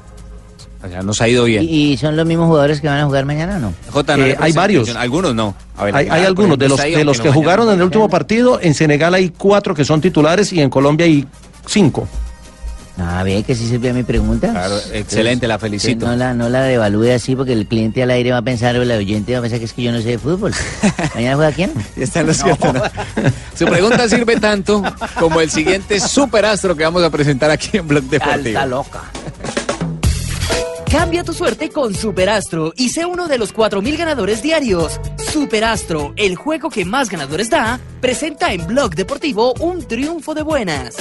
O sea, nos ha ido bien. ¿Y, y son los mismos jugadores que van a jugar mañana o no? Jota, no Eh, hay varios. Algunos no. A ver, Hay, hay por algunos de ejemplo, los, está ahí, de los que jugaron en el último partido. En Senegal hay cuatro que son titulares y en Colombia hay cinco. A ver, que sí sirve a mi pregunta. Claro, excelente, la felicito. Que No la, no la devalúe así porque el cliente al aire va a pensar, o el oyente va a pensar que es que yo no sé de fútbol. (laughs) ¿Mañana juega quién? (laughs) Está en lo cierto, ¿no? Su pregunta sirve (laughs) tanto como el siguiente superastro que vamos a presentar aquí en Blog Deportivo. Está loca. Cambia tu suerte con Superastro y sé uno de los 4.000 ganadores diarios. Superastro, el juego que más ganadores da, presenta en Blog Deportivo un triunfo de buenas.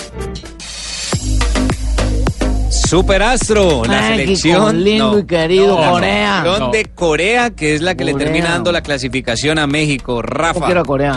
Superastro, la selección lindo y querido Corea. selección No. de Corea, que es la que le termina dando la clasificación a México. Rafa.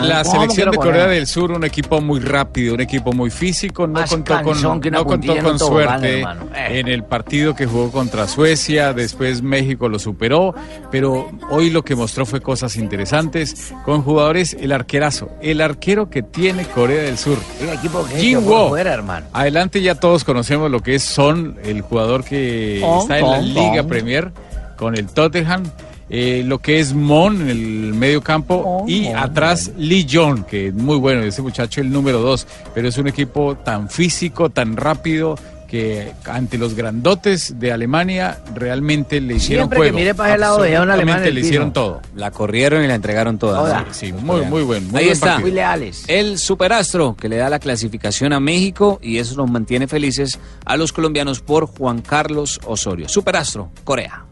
La selección de Corea del Sur, un equipo muy rápido, un equipo muy físico, no Más contó con, no contó suerte. Eh. en el partido que jugó contra Suecia, después México lo superó, pero hoy lo que mostró fue cosas interesantes con jugadores, el arquerazo, el arquero que tiene Corea del Sur. El equipo que Wo. fuera, hermano. Adelante ya todos conocemos lo que es Son, el jugador que está en la Liga. Premier con el Tottenham. eh, lo que es Mon en el medio campo y atrás Lee Jong, que es muy bueno, ese muchacho el número dos, pero es un equipo tan físico, tan rápido que ante los grandotes de Alemania realmente le hicieron Siempre que juego. mire para el lado, Absolutamente el le hicieron todo. La corrieron y la entregaron toda. Sí, muy, muy buen. Muy Ahí buen está. Muy leales. El superastro que le da la clasificación a México y eso los mantiene felices a los colombianos por Juan Carlos Osorio. Superastro, Corea.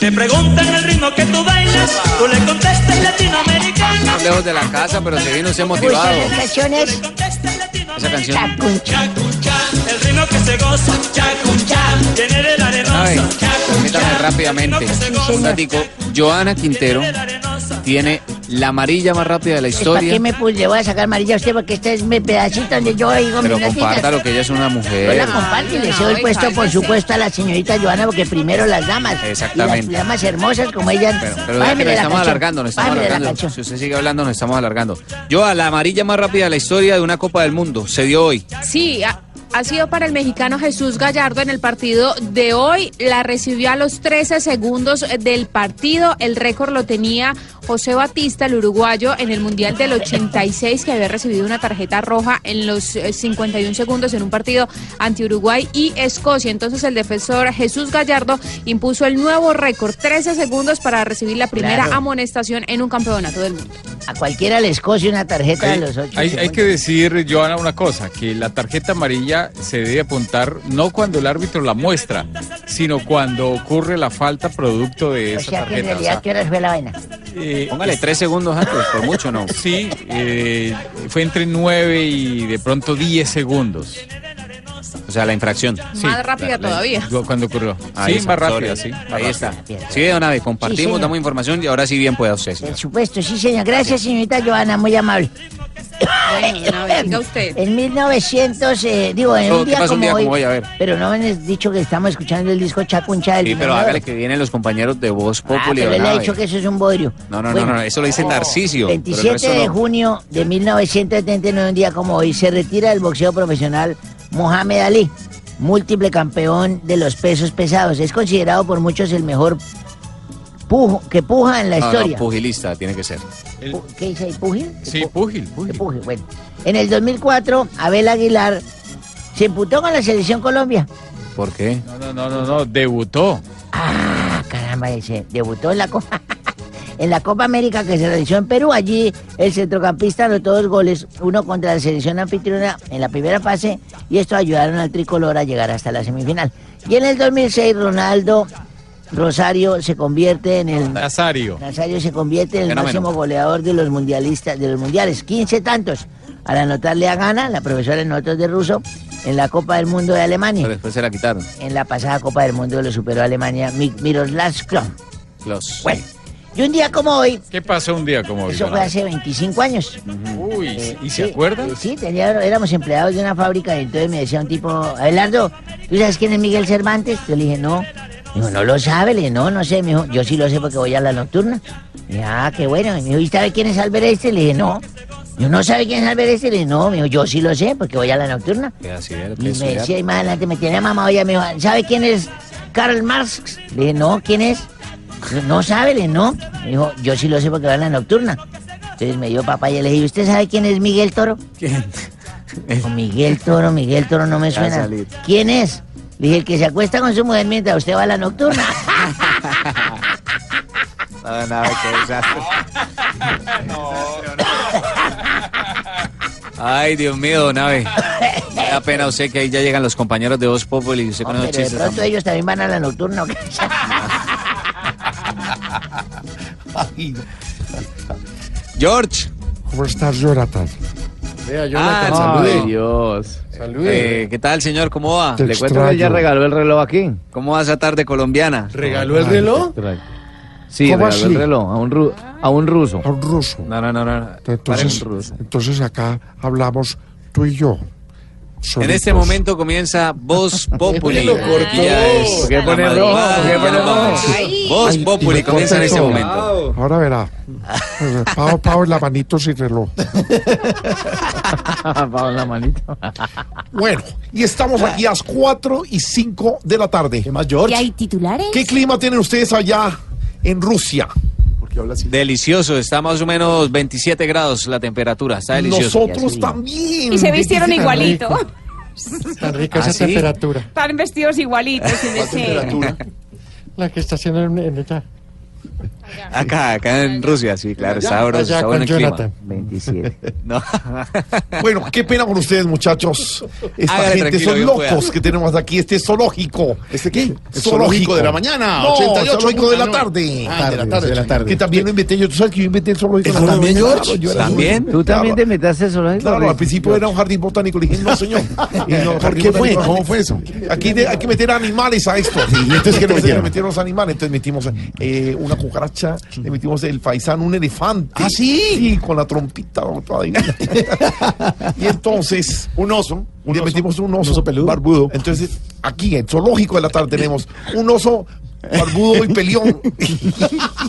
Te preguntan el ritmo que tú bailas, tú le contestas latinoamericano. Estamos lejos de la casa, pero se vino usted motivado. Esa canción. El ritmo que se goza, chacuncha, viene del Ay, arenoso. permítame rápidamente. Un ratico. Joana Quintero tiene la amarilla más rápida de la ¿Para historia. qué me puse? Le voy a sacar amarilla a usted porque este es mi pedacito donde yo digo Pero notitas. compártalo que ella es una Yo mujer. la comparto y le cedo el puesto, por supuesto, a la señorita Joana, porque primero las damas. Exactamente. Y las damas hermosas como ella. Pero de la estamos canción. alargando, nos estamos alargando. Si usted sigue hablando, nos estamos alargando. Yo a la amarilla más rápida de la historia de una Copa del Mundo se dio hoy. Sí, ha, ha sido para el mexicano Jesús Gallardo en el partido de hoy. La recibió a los 13 segundos del partido. El récord lo tenía José Batista, el uruguayo, en el Mundial del 86, que había recibido una tarjeta roja en los eh, 51 segundos en un partido ante Uruguay y Escocia. Entonces el defensor Jesús Gallardo impuso el nuevo récord, 13 segundos para recibir la primera Claro. amonestación en un campeonato del mundo. A cualquiera le escoge una tarjeta de los ocho. hay- hay que decir, Joana, una cosa, que la tarjeta amarilla se debe apuntar no cuando el árbitro la muestra, sino cuando ocurre la falta producto de O esa sea que en tarjeta. realidad, ¿qué horas fue la vaina? Eh, Póngale tres segundos antes, por mucho no. Sí, eh, fue entre 9 y de pronto 10 segundos. O sea, la infracción. Más rápida todavía. Cuando ocurrió. Ahí sí, está, más rápida, sí. más Ahí está. Sí, don Abe, compartimos, Sí, damos información y ahora sí bien pueda usted. señor. Por supuesto, sí, señor. Gracias, señorita Joana, muy amable. Bueno, usted. En 1900, eh, digo, en un ¿qué día como día hoy. como hoy? A ver. Pero no me han dicho que estamos escuchando el disco Chacuncha del Sí, pero hágale que vienen los compañeros de Voz Ah, Populi. pero él ha dicho que eso es un bodrio. No, no, Bueno, no, no, eso lo dice Narcisio. pero el 27 resto de no. junio de 1979, un día como hoy, se retira del boxeo profesional Mohamed Ali, múltiple campeón de los pesos pesados. Es considerado por muchos el mejor pujo, que puja en la No, no, historia. pugilista tiene que ser. ¿Qué dice ahí? ¿Pugil? Sí, púgil. Que puje, bueno. En el 2004, Abel Aguilar se emputó con la selección Colombia. ¿Por qué? No, no, no, no, no, debutó. Ah, caramba, ese debutó en la Copa. (laughs) En la Copa América que se realizó en Perú, allí el centrocampista anotó dos goles, uno contra la selección anfitriona en la primera fase, y esto ayudaron al tricolor a llegar hasta la semifinal. Y en el 2006, Ronaldo Rosario se convierte en el Nazario. Nazario se convierte en el Fenómeno. máximo goleador de los mundialistas, de los mundiales, 15 tantos. Al anotarle a Gana, la profesora en notas de ruso, en la Copa del Mundo de Alemania. Pero después se la quitaron. En la pasada Copa del Mundo lo superó Alemania Mi- Miroslav Klose. Los. Bueno, y un día como hoy, ¿Qué pasó un día como hoy? eso fue hace 25 años. Uy, ¿y se Sí, acuerda? eh, Sí, tenía- éramos empleados de una fábrica y entonces me decía un tipo, Abelardo, ¿tú sabes quién es Miguel Cervantes? Yo le dije, no. Dijo, no lo sabe, le dije, no, no sé. Me dijo, yo sí lo sé porque voy a la nocturna. Y dije, ah, qué bueno. Y me dijo, ¿y sabe quién es Albert Einstein? Le dije, no. Yo no sabe quién es Albert Einstein. Le dije, no, me dijo, yo sí lo sé porque voy a la nocturna. Que así era, Y me decía, y más adelante me tenía mamá, oye, me dijo, ¿sabe quién es Karl Marx? Le dije, no, ¿quién es? No sabe, no. Me dijo, yo sí lo sé porque va a la nocturna. Entonces me dio papá y le dije, ¿usted sabe quién es Miguel Toro? ¿Quién? Dijo, Miguel Toro, Miguel Toro no me suena. ¿Quién es? Le dije, el que se acuesta con su mujer mientras usted va a la nocturna. (laughs) No, nada, qué desastre. Ay, Dios mío, nave. Me da pena usted que ahí ya llegan los compañeros de Voz Populi y usted con Pero esos de chistes. pronto ellos también van a la nocturna. (laughs) George. ¿Cómo estás, Jonathan? Vea, Jonathan, Ay, salude. Dios. Eh, ¿Qué tal, señor? ¿Cómo va? Te Le cuento que ya regaló el reloj aquí. ¿Cómo va esa tarde colombiana? ¿Regaló el reloj? Sí, ¿Cómo regaló así? el reloj a un, ru- a un ruso. A un ruso. No, no, no, no. Entonces, Para un ruso. entonces acá hablamos tú y yo. En este solitos. momento comienza Voz (laughs) Populi. lo cortó? Es ¿Por qué pone. Voz Ay, Populi comienza en este momento. Ahora verá. Pavo en la manito sin reloj. En la manito. Bueno, y estamos aquí a las 4 y 5 de la tarde. ¿Qué más, ¿Y hay titulares? ¿Qué clima tienen ustedes allá en Rusia? Delicioso, está más o menos 27 grados la temperatura, está delicioso. Nosotros también. Y se vistieron igualito. (laughs) Tan rica ¿Ah, esa sí? temperatura. Están vestidos igualitos. sin decir. (laughs) La que está haciendo en, en ella. Acá, acá en Rusia, sí, claro, está sabroso, está con bueno el clima. Jonathan. 27. (laughs) No. Bueno, qué pena con ustedes, muchachos. Esta Hágale gente son locos pueda. que tenemos aquí. Este zoológico. ¿Este qué? El zoológico de la mañana, No, 88, zoológico de la no. tarde. Ah, de la tarde, de la tarde. Que también lo inventé yo. ¿Tú sabes que yo inventé el zoológico de la tarde? también, George? ¿También? ¿Tú también te metiste en zoológico? Claro, al principio era un jardín botánico. Le dije, no, señor. (laughs) Y no, ¿Por qué fue? ¿Cómo fue eso? Aquí de- hay que meter animales a esto. ¿y entonces qué le metieron? metieron los animales. Entonces metimos eh, una cucaracha, le metimos el faisán, un elefante. ¿Ah, sí? Sí, con la trompita toda (laughs) y entonces, Un oso. Un le oso. metimos un oso, oso peludo. barbudo. Entonces, aquí en zoológico de la tarde tenemos un oso barbudo y peleón.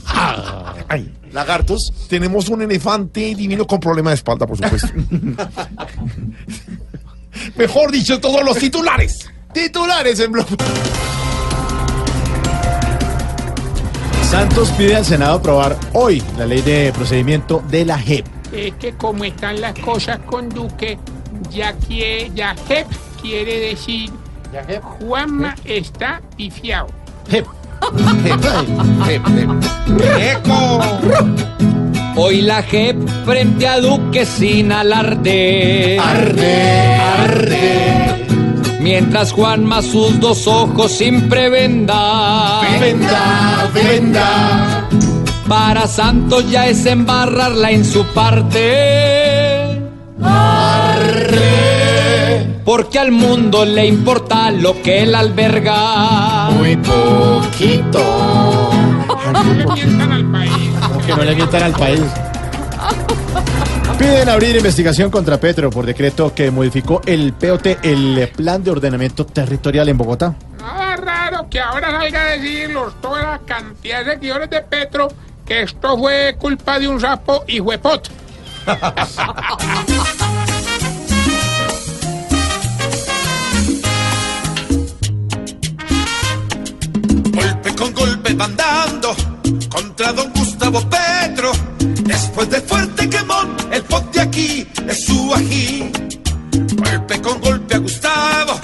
(laughs) Ay. Lagartos. Tenemos un elefante divino con problema de espalda, por supuesto. (laughs) Mejor dicho, todos los titulares. Titulares en blog. Santos pide al Senado aprobar hoy la ley de procedimiento de la JEP. Es que como están las cosas con Duque, ya quiere, ya JEP quiere decir Juanma está pifiado. JEP. Hoy la JEP frente a Duque sin alarde. Arde, arde. Mientras Juanma sus dos ojos siempre venda. Venda, venda. Para Santos ya es embarrarla en su parte. Porque al mundo le importa lo que él alberga. Muy poquito. No le mientan al país. (laughs) Que no le mientan al país. Piden abrir investigación contra Petro por decreto que modificó el POT, el Plan de Ordenamiento Territorial en Bogotá. Nada raro que ahora salga a decirlos toda la cantidad de seguidores de Petro que esto fue culpa de un sapo y huepot. Golpe con golpe van dando contra don Gustavo Petro. Después de fuerte quemón, el pot de aquí es su ají. Golpe con golpe a Gustavo,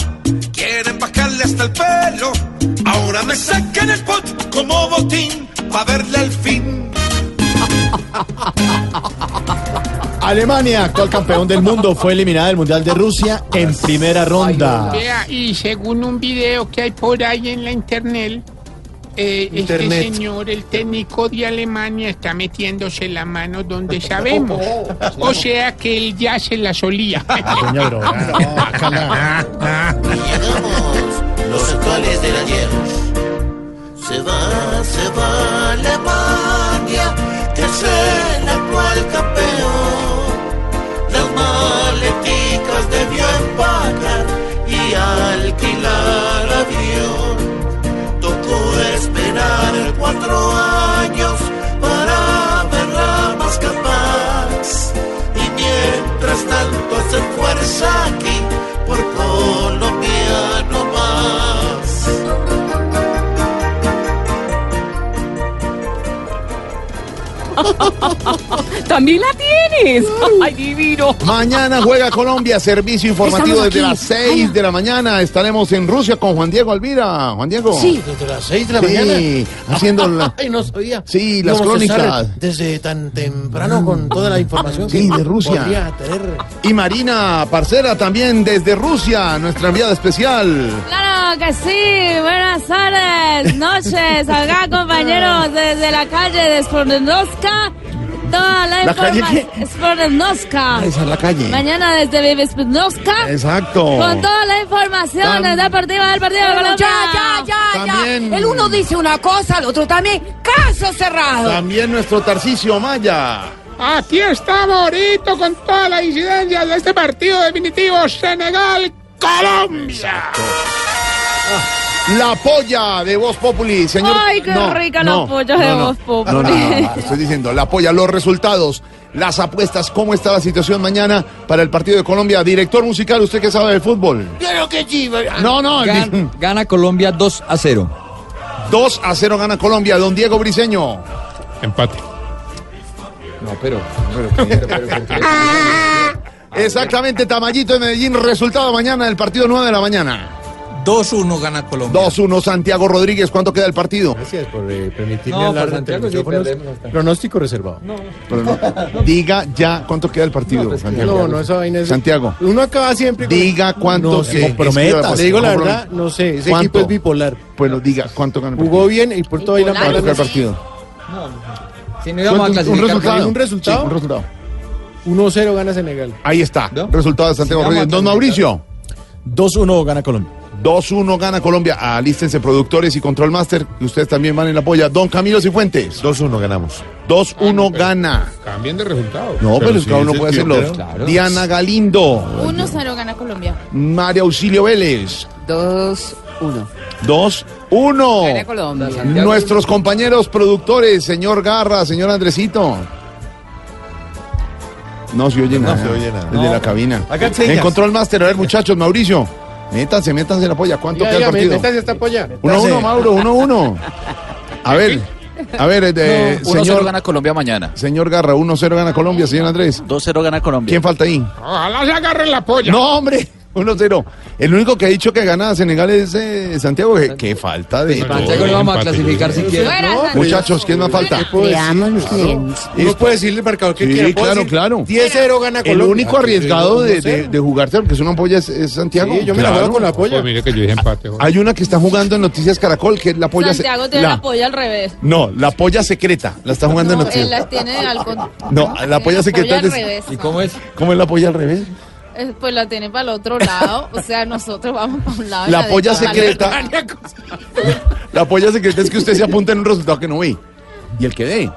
quieren bajarle hasta el pelo. Ahora me sacan el pot como botín pa' verle al fin. Alemania, actual campeón del mundo, fue eliminada del Mundial de Rusia en primera ronda. Vea, y según un video que hay por ahí en la internet, eh, este señor, el técnico de Alemania, está metiéndose la mano donde sabemos. (laughs) O sea que él ya se la solía. Doña (laughs) Los actuales del ayer. Se va, se va Alemania, que es el actual campeón. Las maleticas debió empacar y alquilar. Tocó esperar cuatro años para verla más capaz. Y mientras tanto hacer fuerza aquí por (laughs) También la tienes. Ay, divino. Mañana juega Colombia, servicio informativo Estamos desde aquí. las 6 de la mañana. Estaremos en Rusia con Juan Diego Alvira. Juan Diego. Sí, desde las 6 de la sí, mañana. haciendo la- (laughs) Ay, no sabía. Sí, las crónicas. Desde tan temprano con toda la información. Sí, que de Rusia. tener. Y Marina Parcera también desde Rusia, nuestra enviada especial. Claro que sí, buenas tardes, noches, acá compañeros desde la calle de Spornowska, toda la, ¿La calle información. Spornowska. Esa es la calle. Mañana desde Spornowska, Exacto. con toda la información Tam- deportiva del partido de Colombia. ya, ya, ya, También- ya. El uno dice una cosa, el otro también. Caso cerrado. También nuestro Tarcisio Maya. Aquí estamos ahorita con toda la incidencia de este partido definitivo Senegal-Colombia. La polla de Voz Populi, señor. Ay, qué rica la polla de Voz Populi. No, no, no, estoy diciendo, la polla, los resultados, las apuestas, cómo está la situación mañana para el partido de Colombia. Director musical, ¿usted qué sabe del fútbol? Claro que sí. No, no, Gan- gana Colombia 2 a 0. 2 a 0 gana Colombia. Don Diego Briseño. Empate. No, pero. Exactamente, Tamayito de Medellín. Resultado mañana del partido 9 de la mañana. 2-1 gana Colombia. 2-1 Santiago Rodríguez. ¿Cuánto queda el partido? Gracias por eh, permitirme No, hablar por ante los Santiago sí Pronóstico reservado. Pero no, diga ya cuánto queda el partido, Santiago. No, no, esa vaina es. Santiago. Uno acaba siempre. con- Diga cuánto No se escriba, Le digo la verdad, no sé. Ese ¿Cuánto? equipo es bipolar. Bueno, diga cuánto gana el partido. Jugó bien y por todo ahí la ¿Cuánto queda el partido? Si no íbamos a Un- un clasificar. resultado. ¿Un resultado? Sí, un resultado. 1-0 gana Senegal. Ahí está. Resultado de Santiago Rodríguez. Don Mauricio. 2-1 gana Colombia. 2-1 gana Colombia. Alístense productores y Control Master. que Ustedes también van en la polla. Don Camilo Cifuentes. 2-1 ganamos. 2-1 gana. Cambien de resultado. No, pero, cada uno puede hacerlo. Diana Galindo. 1-0 gana Colombia. María Auxilio Vélez. 2-1. 2-1. Gana Colombia. Nuestros compañeros productores, señor Garra, señor Andresito. No se oye nada. se oye nada. El de No. la cabina. Señas. En Control Master, a ver, muchachos, Mauricio. Métanse, métanse en la polla. ¿Cuánto Ya, queda el dígame, partido? métase esta polla. 1-1, Mauro, 1-1. A ver, a ver, eh, de, 1-0 señor, gana Colombia mañana. señor Garra, 1-0 gana Colombia, señor Andrés. 2-0 gana Colombia. ¿Quién falta ahí? Ojalá se agarren la polla. No, hombre, 1-0. El único que ha dicho que gana Senegal es eh, Santiago. Qué, qué falta de. Santiago no vamos a clasificar siquiera. No. Muchachos, ¿quién más falta? Veamos quién. Uno puede decirle al marcador que Sí, quiera. Claro, decir claro. 10-0 gana El Colombia. único Ah, arriesgado de, 1-0. de, de jugarse, porque es una polla, es, es Santiago. Sí, yo me la Claro. juego con la polla. mire que yo dije empate. Hay una que está jugando en Noticias Caracol, que es la polla. se- Santiago tiene la- la polla al revés. No, la polla secreta. La está jugando en No, él Noticias. las tiene al con... No, la polla secreta es. revés. ¿Y cómo es? ¿Cómo es la polla al revés? Eh, Pues la tiene para el otro lado. O sea, nosotros vamos para un lado. La de polla secreta. La polla secreta es que usted se apunta en un resultado que no ve. Y el que dé.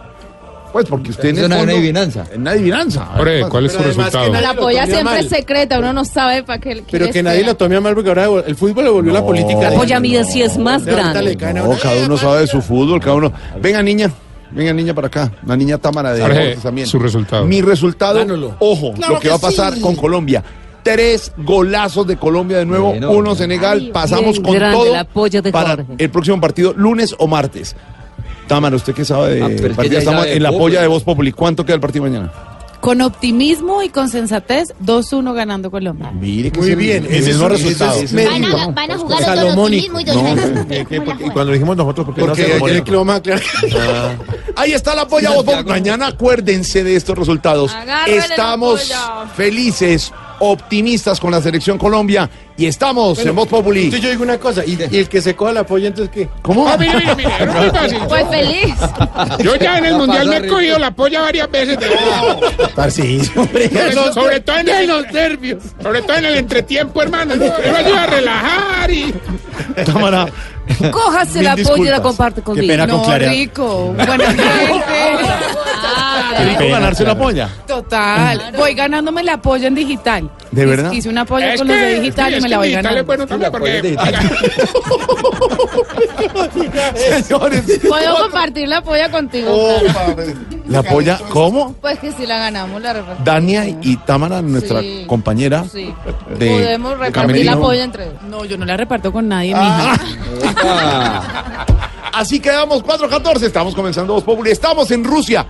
Pues porque usted en Es una fondo- adivinanza. En una adivinanza. Jorge, ¿cuál es su resultado? que La polla siempre mal. es secreta, uno no sabe para qué. Pero que nadie lo tome a mal porque ahora el fútbol lo volvió la política. La polla mía sí es más grande. No, cada uno sabe de su fútbol, cada uno. Venga, niña. Venga, niña, para acá. La niña Támara de Jorge, Deportes también. su resultado. Mi resultado, ojo, Claro lo que, que va a pasar sí. con Colombia. Tres golazos de Colombia de nuevo, Bueno. uno Senegal. Pasamos bien con grande todo de para Jorge. el próximo partido, lunes o martes. Támara, ¿usted qué sabe de Ah, partido? Estamos en la polla de Voz Populi. ¿Cuánto queda el partido mañana? Con optimismo y con sensatez, 2-1 ganando Colombia. Mire que Muy bien, el mismo es- resultado. es Van a, van a jugar con optimismo y dolor. Eh, que porque- y cuando dijimos nosotros, porque no Porque se ayer que lo más claro. Ahí está la polla. Mañana acuérdense de estos resultados. Estamos felices, optimistas con la selección Colombia y estamos en Voz Populi. Entonces yo digo una cosa, y, y el que se coja la polla, entonces ¿qué? ¿Cómo? Ah, mire, mire, mire, es muy fácil. Pues feliz. Yo ya en el (laughs) mundial me he cogido la polla varias veces. De hombre. Sobre, sobre todo en el, los nervios. Sobre todo en el entretiempo, hermano. Yo me ayuda a relajar y. Cámara. Cójase Mil la polla y la comparte conmigo. pena con No, Clara. rico. Buena gente. (laughs) Rico ganarse la polla. Total. Voy ganándome la polla en digital. ¿De verdad? Hice una polla Es con los de digital y me la voy ganando. bueno también porque. Señores. Puedo compartir la polla contigo. Oh. La polla, ¿cómo? Pues que si la ganamos, la repartimos. Dania y Támara, nuestra Sí. compañera Sí. de Podemos repartir camerino. la polla entre. No, yo no la reparto con nadie, Ah. mija. Así quedamos 4-14. Estamos comenzando Voz Populi. Estamos en Rusia.